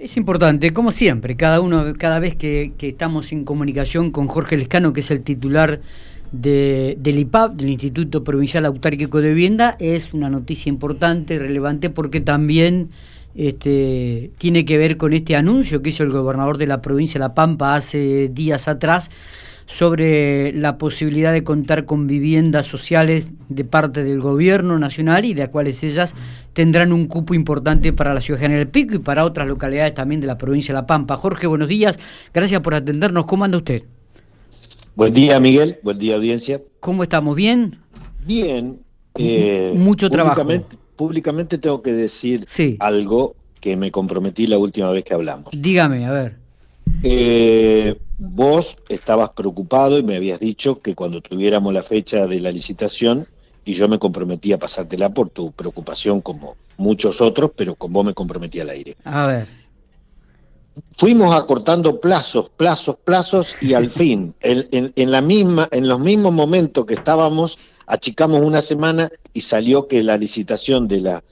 Es importante, como siempre, cada uno, cada vez que, estamos en comunicación con Jorge Lescano, que es el titular de, del IPAP, del Instituto Provincial Autárquico de Vivienda, es una noticia importante, relevante, porque también este, tiene que ver con este anuncio que hizo el gobernador de la provincia de La Pampa hace días atrás sobre la posibilidad de contar con viviendas sociales de parte del gobierno nacional y de las cuales ellas tendrán un cupo importante para la ciudad General Pico y para otras localidades también de la provincia de La Pampa. Jorge, buenos días, gracias por atendernos. ¿Cómo anda usted? Buen día, Miguel. Buen día, audiencia. ¿Cómo estamos? ¿Bien? Bien. Eh, Mucho trabajo. Públicamente tengo que decir algo que me comprometí la última vez que hablamos. Dígame, a ver. Eh, vos estabas preocupado y me habías dicho que cuando tuviéramos la fecha de la licitación, y yo me comprometí a pasártela por tu preocupación como muchos otros, pero con vos me comprometí al aire. A ver. Fuimos acortando plazos, plazos, plazos y al fin, en, la misma, en los mismos momentos que estábamos, achicamos una semana y salió que la licitación de la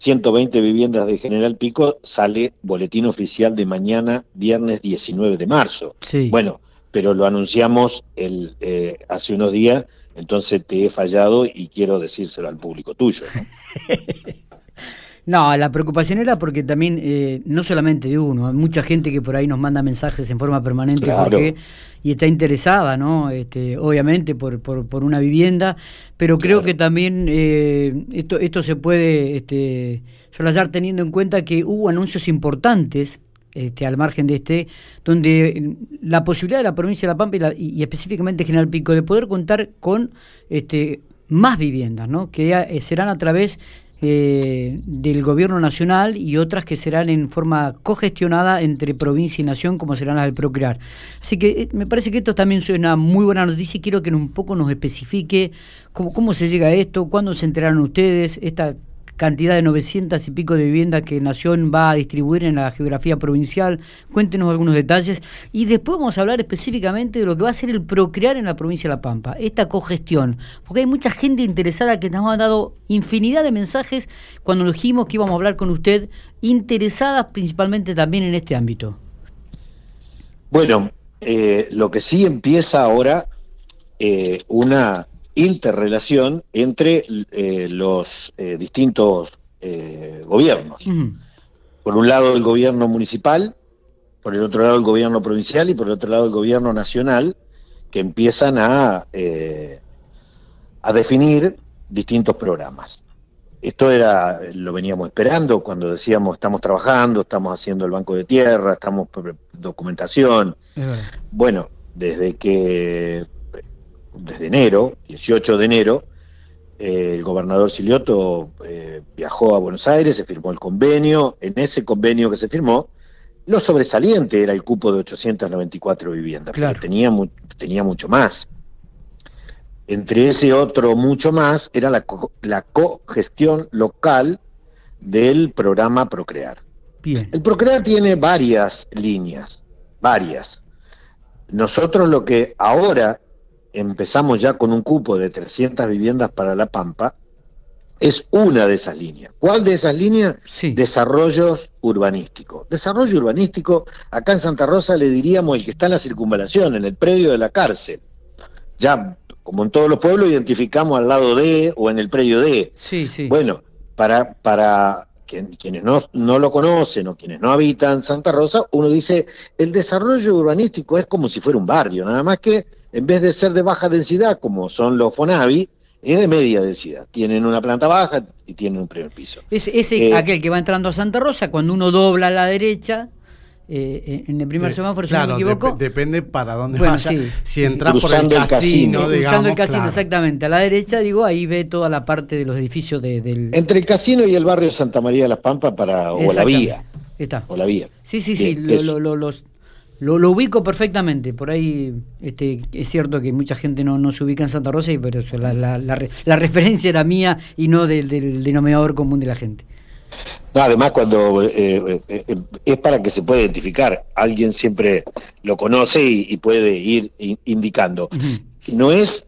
120 viviendas de General Pico sale boletín oficial de mañana, viernes 19 de marzo. Sí. Bueno, pero lo anunciamos el, eh, hace unos días, entonces te he fallado y quiero decírselo al público tuyo. No, la preocupación era porque también, eh, no solamente de uno, hay mucha gente que por ahí nos manda mensajes en forma permanente y está interesada, ¿no? Este, obviamente por, por, una vivienda, pero creo que también eh, esto, esto se puede este, solazar teniendo en cuenta que hubo anuncios importantes este, al margen de este, donde la posibilidad de la provincia de La Pampa y, específicamente General Pico de poder contar con este, más viviendas, ¿no? que eh, serán a través eh, del gobierno nacional y otras que serán en forma cogestionada entre provincia y nación, como serán las del Procrear. Así que eh, me parece que esto también es una muy buena noticia y quiero que un poco nos especifique cómo, cómo se llega a esto, cuándo se enteraron ustedes, esta cantidad de 900 y pico de viviendas que Nación va a distribuir en la geografía provincial. Cuéntenos algunos detalles. Y después vamos a hablar específicamente de lo que va a ser el procrear en la provincia de La Pampa, esta cogestión. Porque hay mucha gente interesada que nos ha dado infinidad de mensajes cuando dijimos que íbamos a hablar con usted, interesadas principalmente también en este ámbito. Bueno, eh, lo que sí empieza ahora eh, una interrelación entre eh, los eh, distintos eh, gobiernos. Por un lado el gobierno municipal, por el otro lado el gobierno provincial y por el otro lado el gobierno nacional, que empiezan a, a definir distintos programas. Esto era, lo veníamos esperando cuando decíamos estamos trabajando, estamos haciendo el banco de tierra, estamos documentación. Bueno, desde que desde enero, 18 de enero, eh, el gobernador Silioto eh, viajó a Buenos Aires, se firmó el convenio, en ese convenio que se firmó, lo sobresaliente era el cupo de 894 viviendas, pero tenía, tenía mucho más. Entre ese otro mucho más era la, la cogestión local del programa Procrear. Bien. El Procrear tiene varias líneas, varias. Nosotros lo que ahora empezamos ya con un cupo de 300 viviendas para La Pampa, es una de esas líneas. ¿Cuál de esas líneas? Sí. Desarrollos urbanísticos. Desarrollo urbanístico, acá en Santa Rosa le diríamos el que está en la circunvalación, en el predio de la cárcel. Ya, como en todos los pueblos, identificamos al lado de o en el predio de. Sí, sí. Bueno, para, para quienes no, no lo conocen o quienes no habitan Santa Rosa, uno dice, el desarrollo urbanístico es como si fuera un barrio, nada más que en vez de ser de baja densidad, como son los Fonavi, es de media densidad. Tienen una planta baja y tienen un primer piso. Es ese eh, aquel que va entrando a Santa Rosa, cuando uno dobla a la derecha, eh, en el primer semáforo, si no me equivoco. depende para dónde bueno, Si entras por el casino, digamos, el casino, exactamente. A la derecha, digo, ahí ve toda la parte de los edificios del... Entre el casino y el barrio Santa María de las Pampas para, o la vía. Está. O la vía. Sí, sí, sí. los, lo, ubico perfectamente, por ahí este, es cierto que mucha gente no, no se ubica en Santa Rosa, pero la, la, la, referencia era mía y no del, denominador común de la gente. No, además cuando eh, eh, eh, es para que se pueda identificar, alguien siempre lo conoce y, puede ir indicando. No es,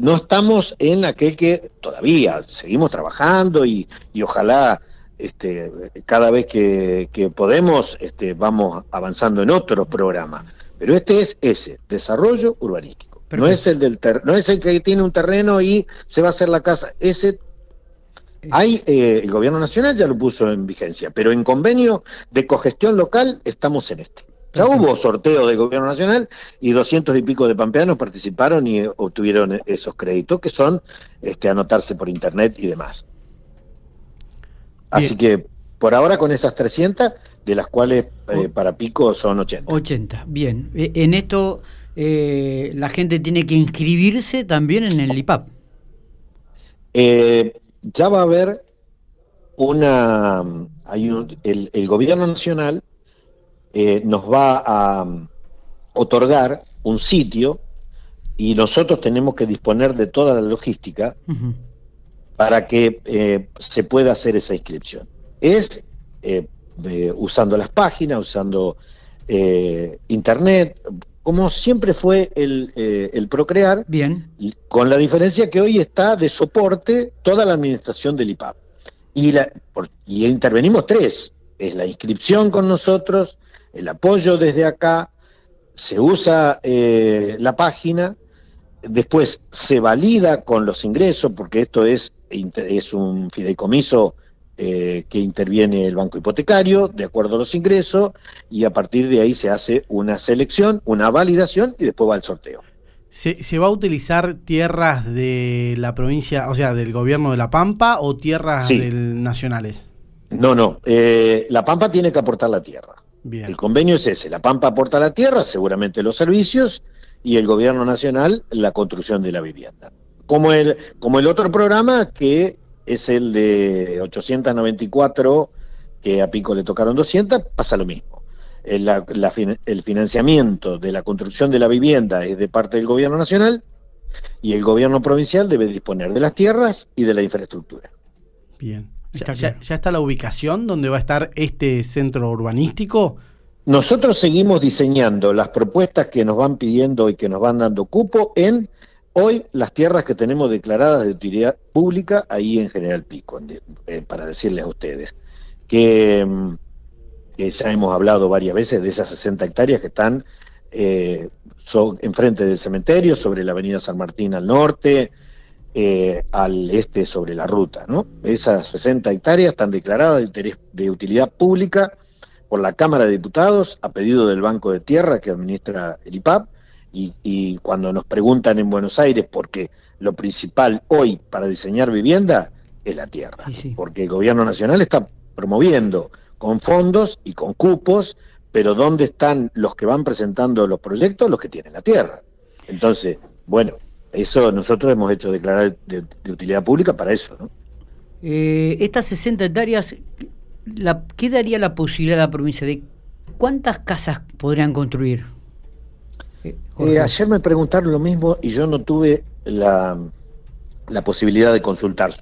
no estamos en aquel que todavía seguimos trabajando y, y ojalá este, cada vez que, podemos este, vamos avanzando en otros programas. Pero este es ese, desarrollo urbanístico. No es el del no es el que tiene un terreno y se va a hacer la casa. Ese hay, eh, el gobierno nacional ya lo puso en vigencia, pero en convenio de cogestión local estamos en este. Ya hubo sorteo del gobierno nacional y doscientos y pico de pampeanos participaron y obtuvieron esos créditos, que son este, anotarse por internet y demás. Así que por ahora con esas 300, de las cuales eh, para Pico son 80. 80, bien. E, en esto eh, la gente tiene que inscribirse también en el IPAP. Eh, ya va a haber una... Hay el, el, gobierno nacional nos va a mm, otorgar un sitio y nosotros tenemos que disponer de toda la logística para que se pueda hacer esa inscripción. Es usando las páginas, usando eh, internet, como siempre fue el, eh, el, Procrear, Bien. con la diferencia que hoy está de soporte toda la administración del IPAP. Y, la, y intervenimos tres, es la inscripción con nosotros, el apoyo desde acá, se usa eh, la página, después se valida con los ingresos, porque esto es, es un fideicomiso eh, que interviene el banco hipotecario de acuerdo a los ingresos y a partir de ahí se hace una selección, una validación y después va el sorteo. ¿Se, va a utilizar tierras de la provincia, o sea, del gobierno de La Pampa o tierras nacionales? No, no. Eh, la Pampa tiene que aportar la tierra. Bien. El convenio es ese. La Pampa aporta la tierra, seguramente los servicios, y el gobierno nacional la construcción de la vivienda. Como el, como el otro programa que es el de 894, que a Pico le tocaron 200, pasa lo mismo. El, el financiamiento de la construcción de la vivienda es de parte del gobierno nacional y el gobierno provincial debe disponer de las tierras y de la infraestructura. Bien. ¿Ya, está la ubicación donde va a estar este centro urbanístico? Nosotros seguimos diseñando las propuestas que nos van pidiendo y que nos van dando cupo en Hoy las tierras que tenemos declaradas de utilidad pública, ahí en General Pico, eh, para decirles a ustedes, que, mm, que, ya hemos hablado varias veces de esas 60 hectáreas que están eh, enfrente del cementerio, sobre la avenida San Martín al norte, eh, al este sobre la ruta. ¿no? Esas 60 hectáreas están declaradas de, de utilidad pública por la Cámara de Diputados a pedido del Banco de Tierra que administra el IPAP y, cuando nos preguntan en Buenos Aires, porque lo principal hoy para diseñar vivienda es la tierra, porque el gobierno nacional está promoviendo con fondos y con cupos, pero ¿dónde están los que van presentando los proyectos? Los que tienen la tierra. Entonces, bueno, eso nosotros hemos hecho declarar de, utilidad pública para eso. ¿no? Eh, estas 60 hectáreas, la, ¿qué daría la posibilidad a la provincia de cuántas casas podrían construir? Eh, ayer me preguntaron lo mismo y yo no tuve la, posibilidad de consultar.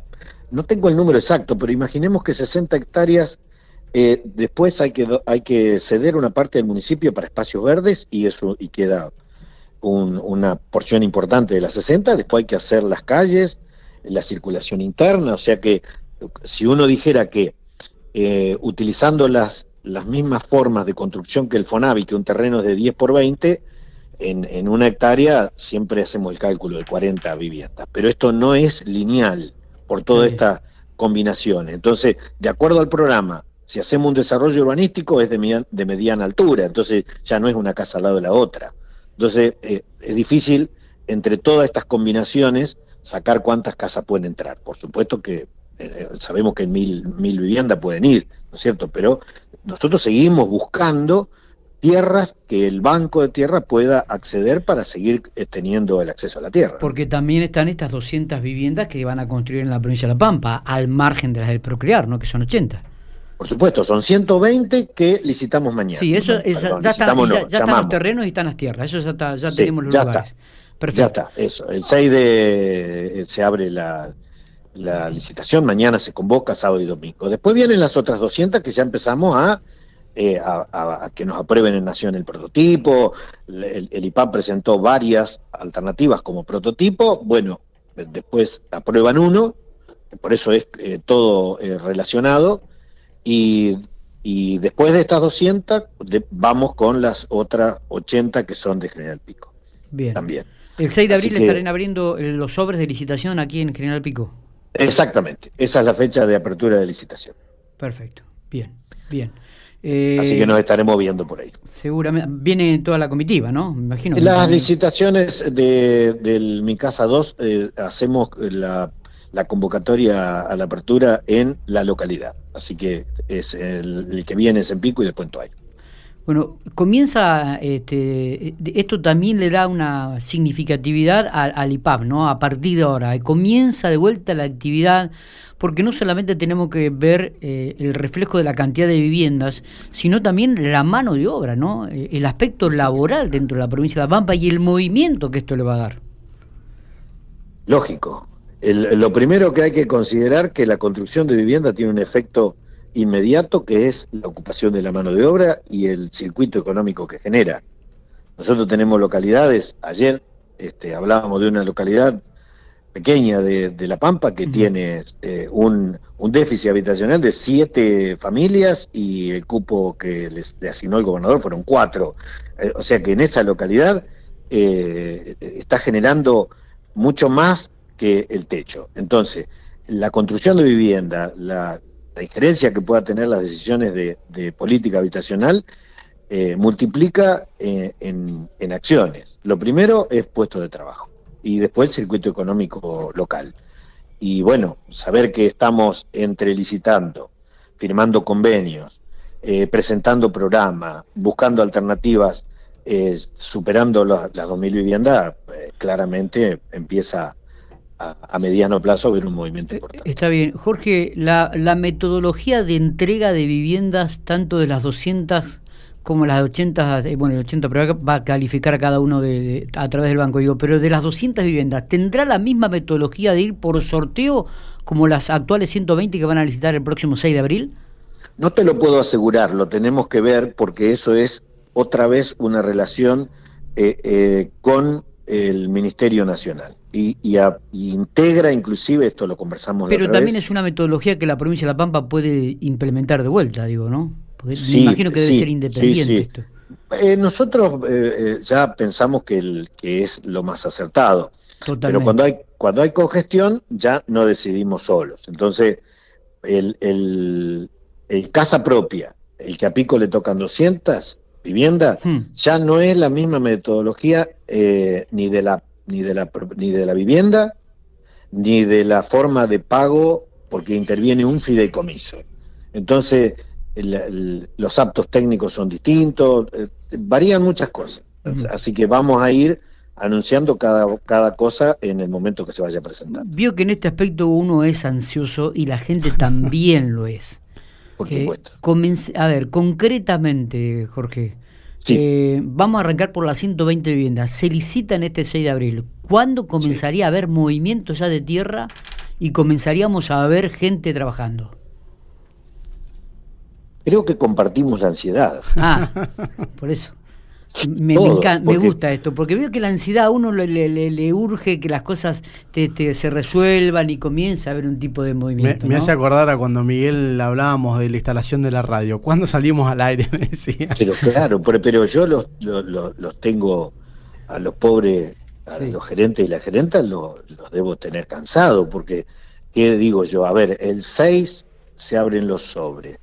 No tengo el número exacto, pero imaginemos que 60 hectáreas, eh, después hay que, hay que ceder una parte del municipio para espacios verdes y eso y queda una porción importante de las 60, después hay que hacer las calles, la circulación interna, o sea que si uno dijera que eh, utilizando las, las mismas formas de construcción que el FONAVI, que un terreno es de 10 por 20, en, una hectárea siempre hacemos el cálculo de 40 viviendas, pero esto no es lineal por toda esta combinación. Entonces, de acuerdo al programa, si hacemos un desarrollo urbanístico es de, de mediana altura, entonces ya no es una casa al lado de la otra. Entonces, eh, es difícil entre todas estas combinaciones sacar cuántas casas pueden entrar. Por supuesto que eh, sabemos que mil, mil viviendas pueden ir, ¿no es cierto? Pero nosotros seguimos buscando tierras que el banco de tierra pueda acceder para seguir eh, teniendo el acceso a la tierra. Porque también están estas 200 viviendas que van a construir en la provincia de La Pampa, al margen de las del Procrear, ¿no? que son 80. Por supuesto, son 120 que licitamos mañana. Sí, eso ya, están, los terrenos y están las tierras, eso ya, está, ya tenemos los ya lugares. Está. Perfecto. Ya está, eso. El 6 de eh, se abre la, la licitación, mañana se convoca sábado y domingo. Después vienen las otras 200 que ya empezamos a eh, a, que nos aprueben en Nación el prototipo. El, IPAP presentó varias alternativas como prototipo. Bueno, después aprueban uno, por eso es eh, todo eh, relacionado. y, y después de estas 200 vamos con las otras 80 que son de General Pico. Bien. También. El 6 de abril estarán abriendo eh, los sobres de licitación aquí en General Pico. Exactamente, esa es la fecha de apertura de licitación. Perfecto, bien, bien. Así que nos estaremos viendo por ahí. Seguramente, viene toda la comitiva, ¿no? Me imagino. Las licitaciones de, del Mi Casa 2 eh, hacemos la, convocatoria a la apertura en la localidad. Así que es el, que viene es en Pico y después en Toayo. Bueno, comienza, este, esto también le da una significatividad al, al, IPAP, ¿no? A partir de ahora, comienza de vuelta la actividad, porque no solamente tenemos que ver eh, el reflejo de la cantidad de viviendas, sino también la mano de obra, ¿no? Eh, el aspecto laboral dentro de la provincia de La Pampa y el movimiento que esto le va a dar. Lógico. lo primero que hay que considerar que la construcción de vivienda tiene un efecto inmediato que es la ocupación de la mano de obra y el circuito económico que genera. Nosotros tenemos localidades, ayer este, hablábamos de una localidad pequeña de, La Pampa que tiene eh, un, déficit habitacional de siete familias y el cupo que les, le asignó el gobernador fueron cuatro. Eh, o sea que en esa localidad eh, está generando mucho más que el techo. Entonces, la construcción de vivienda, la, la injerencia que pueda tener las decisiones de, política habitacional eh, multiplica eh, en, acciones. Lo primero es puesto de trabajo y después el circuito económico local. Y bueno, saber que estamos entrelicitando, firmando convenios, eh, presentando programas, buscando alternativas, superando las, las 2.000 viviendas, claramente empieza a, mediano plazo ver un movimiento eh, importante. Está bien. Jorge, la, la metodología de entrega de viviendas, tanto de las 200 como las 80, eh, bueno, el 80 pero va a calificar a cada uno de, a través del banco, digo, pero de las 200 viviendas, ¿tendrá la misma metodología de ir por sorteo como las actuales 120 que van a licitar el próximo 6 de abril? No te lo puedo asegurar, lo tenemos que ver porque eso es otra vez una relación eh, con el Ministerio Nacional y, integra inclusive, esto lo conversamos Pero también es una metodología que la provincia de La Pampa puede implementar de vuelta, digo, ¿no? Porque me imagino que debe ser independiente esto. Eh, nosotros eh, eh, ya pensamos que, el, que es lo más acertado. Pero cuando hay, cuando hay congestión ya no decidimos solos. Entonces, el, el, el casa propia, el que a Pico le tocan 200 viviendas, hmm. ya no es la misma metodología ni de la ni de la, ni de la vivienda, ni de la forma de pago, porque interviene un fideicomiso. Entonces, los aptos técnicos son distintos, eh, varían muchas cosas. Así que vamos a ir anunciando cada, cada cosa en el momento que se vaya a presentar. Vio que en este aspecto uno es ansioso y la gente también lo es. Por supuesto. a ver, concretamente, Jorge, eh, vamos a arrancar por las 120 viviendas. Se licitan este 6 de abril. ¿Cuándo comenzaría a haber movimiento ya de tierra y comenzaríamos a ver gente trabajando? Creo que compartimos la ansiedad. Ah, por eso. Me, me, gusta esto, porque veo que la ansiedad a uno le, le, urge que las cosas te, se resuelvan y comienza a haber un tipo de movimiento. Me, hace acordar a cuando Miguel hablábamos de la instalación de la radio. ¿Cuándo salimos al aire? Me decía. Pero claro, pero, yo los, los, tengo a los pobres, a los gerentes y la gerenta, los, los debo tener cansados, porque, ¿qué digo yo? A ver, el 6 se abren los sobres.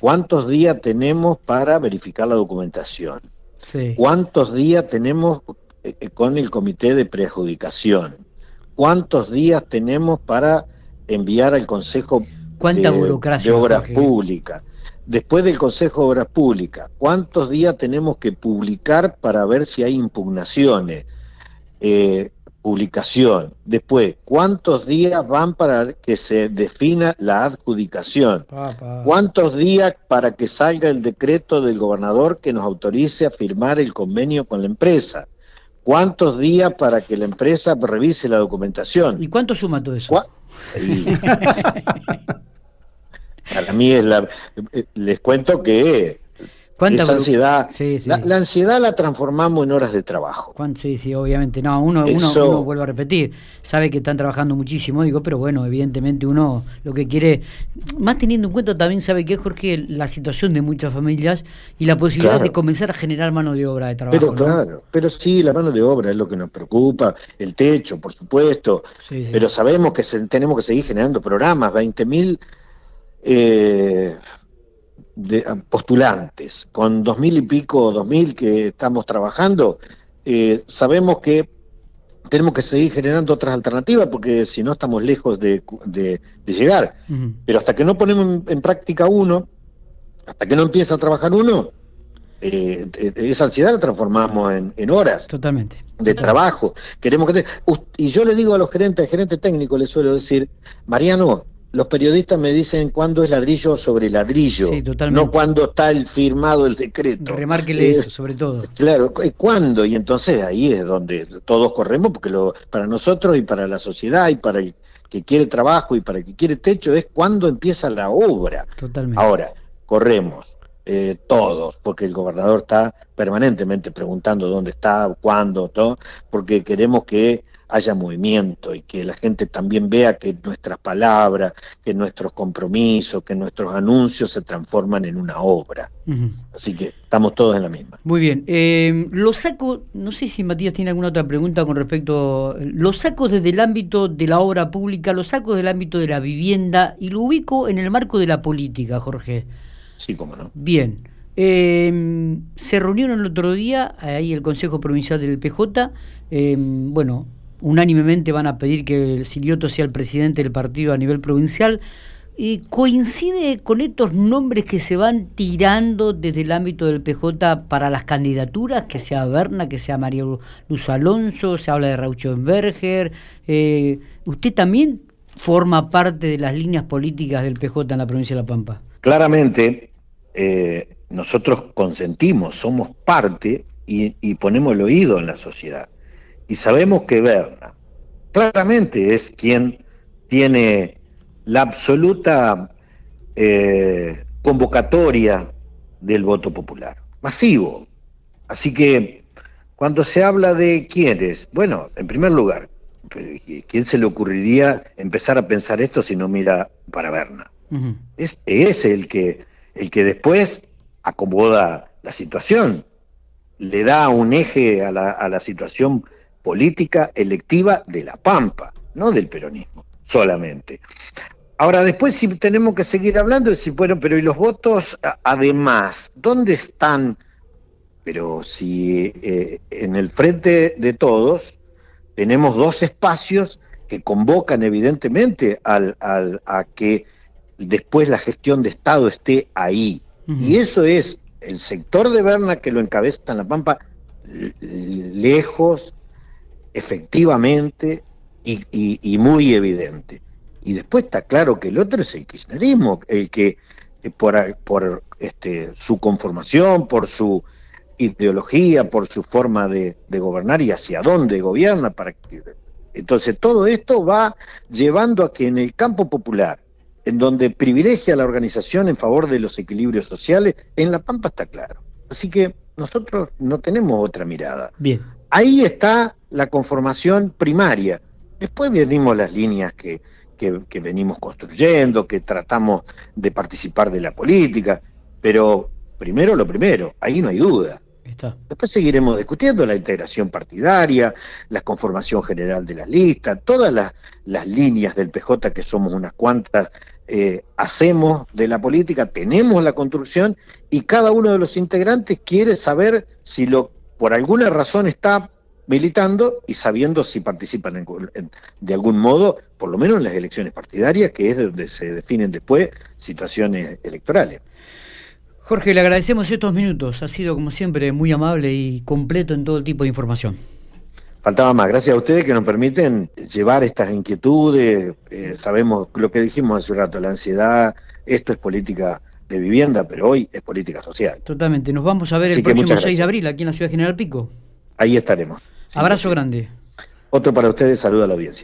¿Cuántos días tenemos para verificar la documentación? ¿Cuántos días tenemos eh, eh, con el comité de preadjudicación? ¿Cuántos días tenemos para enviar al Consejo ¿Cuánta de, burocracia, Obras Públicas? Después del Consejo de Obras Públicas, ¿cuántos días tenemos que publicar para ver si hay impugnaciones? Eh, publicación. Después, ¿cuántos días van para que se defina la adjudicación? ¿Cuántos días para que salga el decreto del gobernador que nos autorice a firmar el convenio con la empresa? ¿Cuántos días para que la empresa revise la documentación? ¿Y cuánto suma todo eso? para mí es la... Eh, les cuento que Esa ansiedad, La, ansiedad la transformamos en horas de trabajo. Sí, sí, obviamente. No, uno, uno, uno, vuelve a repetir, sabe que están trabajando muchísimo, digo, pero bueno, evidentemente uno lo que quiere, más teniendo en cuenta también sabe que Jorge, la situación de muchas familias y la posibilidad de comenzar a generar mano de obra de trabajo. Pero claro, pero sí, la mano de obra es lo que nos preocupa, el techo, por supuesto, pero sabemos que tenemos que seguir generando programas, 20.000 mil eh, de, postulantes, con dos mil y pico, dos mil que estamos trabajando, eh, sabemos que tenemos que seguir generando otras alternativas porque si no estamos lejos de, llegar. Pero hasta que no ponemos en, práctica uno, hasta que no empieza a trabajar uno, eh, esa ansiedad la transformamos en, horas Totalmente. de trabajo. Queremos que y yo le digo a los gerentes, al gerente técnico le suelo decir, Mariano, los periodistas me dicen cuándo es ladrillo sobre ladrillo, no cuándo está el firmado el decreto. Remárquele eso, sobre todo. Claro, ¿cuándo? Y entonces ahí es donde todos corremos, porque lo, para nosotros y para la sociedad y para el que quiere trabajo y para el que quiere techo es cuándo empieza la obra. Totalmente. Ahora, corremos. Eh, todos, porque el gobernador está permanentemente preguntando dónde está, cuándo, todo, porque queremos que haya movimiento y que la gente también vea que nuestras palabras, que nuestros compromisos, que nuestros anuncios se transforman en una obra. Así que estamos todos en la misma. Muy bien. Eh, lo saco, no sé si Matías tiene alguna otra pregunta con respecto, lo saco desde el ámbito de la obra pública, lo saco del ámbito de la vivienda y lo ubico en el marco de la política, Jorge. Sí, cómo no. Bien. Eh, se reunieron el otro día, ahí el Consejo Provincial del PJ, eh, bueno, unánimemente van a pedir que Silioto sea el presidente del partido a nivel provincial. Y coincide con estos nombres que se van tirando desde el ámbito del PJ para las candidaturas, que sea Berna, que sea María Luz Alonso, se habla de Rauchenberger. Eh, ¿Usted también forma parte de las líneas políticas del PJ en la provincia de La Pampa? Claramente, eh, nosotros consentimos, somos parte y ponemos el oído en la sociedad y sabemos que Berna claramente es quien tiene la absoluta eh, convocatoria del voto popular, masivo. Así que cuando se habla de quiénes, bueno, en primer lugar, ¿quién se le ocurriría empezar a pensar esto si no mira para Berna? es, es el que el que después acomoda la situación, le da un eje a la, a la situación política electiva de la Pampa, no del peronismo solamente. Ahora, después si tenemos que seguir hablando, decir, bueno, pero ¿y los votos además? ¿Dónde están? Pero si eh, en el frente de todos tenemos dos espacios que convocan evidentemente al, a que después la gestión de Estado esté ahí. Y eso es el sector de Berna que lo encabeza en La Pampa lejos efectivamente y, muy evidente. Y después está claro que el otro es el kirchnerismo, el que eh, por, por este, su conformación, por su ideología, por su forma de, gobernar y hacia dónde gobierna. Para que, entonces todo esto va llevando a que en el campo popular, en donde privilegia la organización en favor de los equilibrios sociales, en La Pampa está claro. Así que nosotros no tenemos otra mirada. Bien. Ahí está la conformación primaria. Después venimos las líneas que, que, venimos construyendo, que tratamos de participar de la política, pero primero lo primero, ahí no hay duda. Después seguiremos discutiendo la integración partidaria, la conformación general de las listas, todas las, las líneas del PJ, que somos unas cuantas, eh, hacemos de la política, tenemos la construcción y cada uno de los integrantes quiere saber si lo por alguna razón está militando y sabiendo si participan de algún modo, por lo menos en las elecciones partidarias, que es donde se definen después situaciones electorales. Jorge, le agradecemos estos minutos. Ha sido, como siempre, muy amable y completo en todo tipo de información. Faltaba más. Gracias a ustedes que nos permiten llevar estas inquietudes. Eh, sabemos lo que dijimos hace un rato, la ansiedad, esto es política de vivienda, pero hoy es política social. Totalmente. Nos vamos a ver el próximo 6 de abril aquí en la ciudad de General Pico. Ahí estaremos. Abrazo grande. Otro para ustedes, saluda a la audiencia.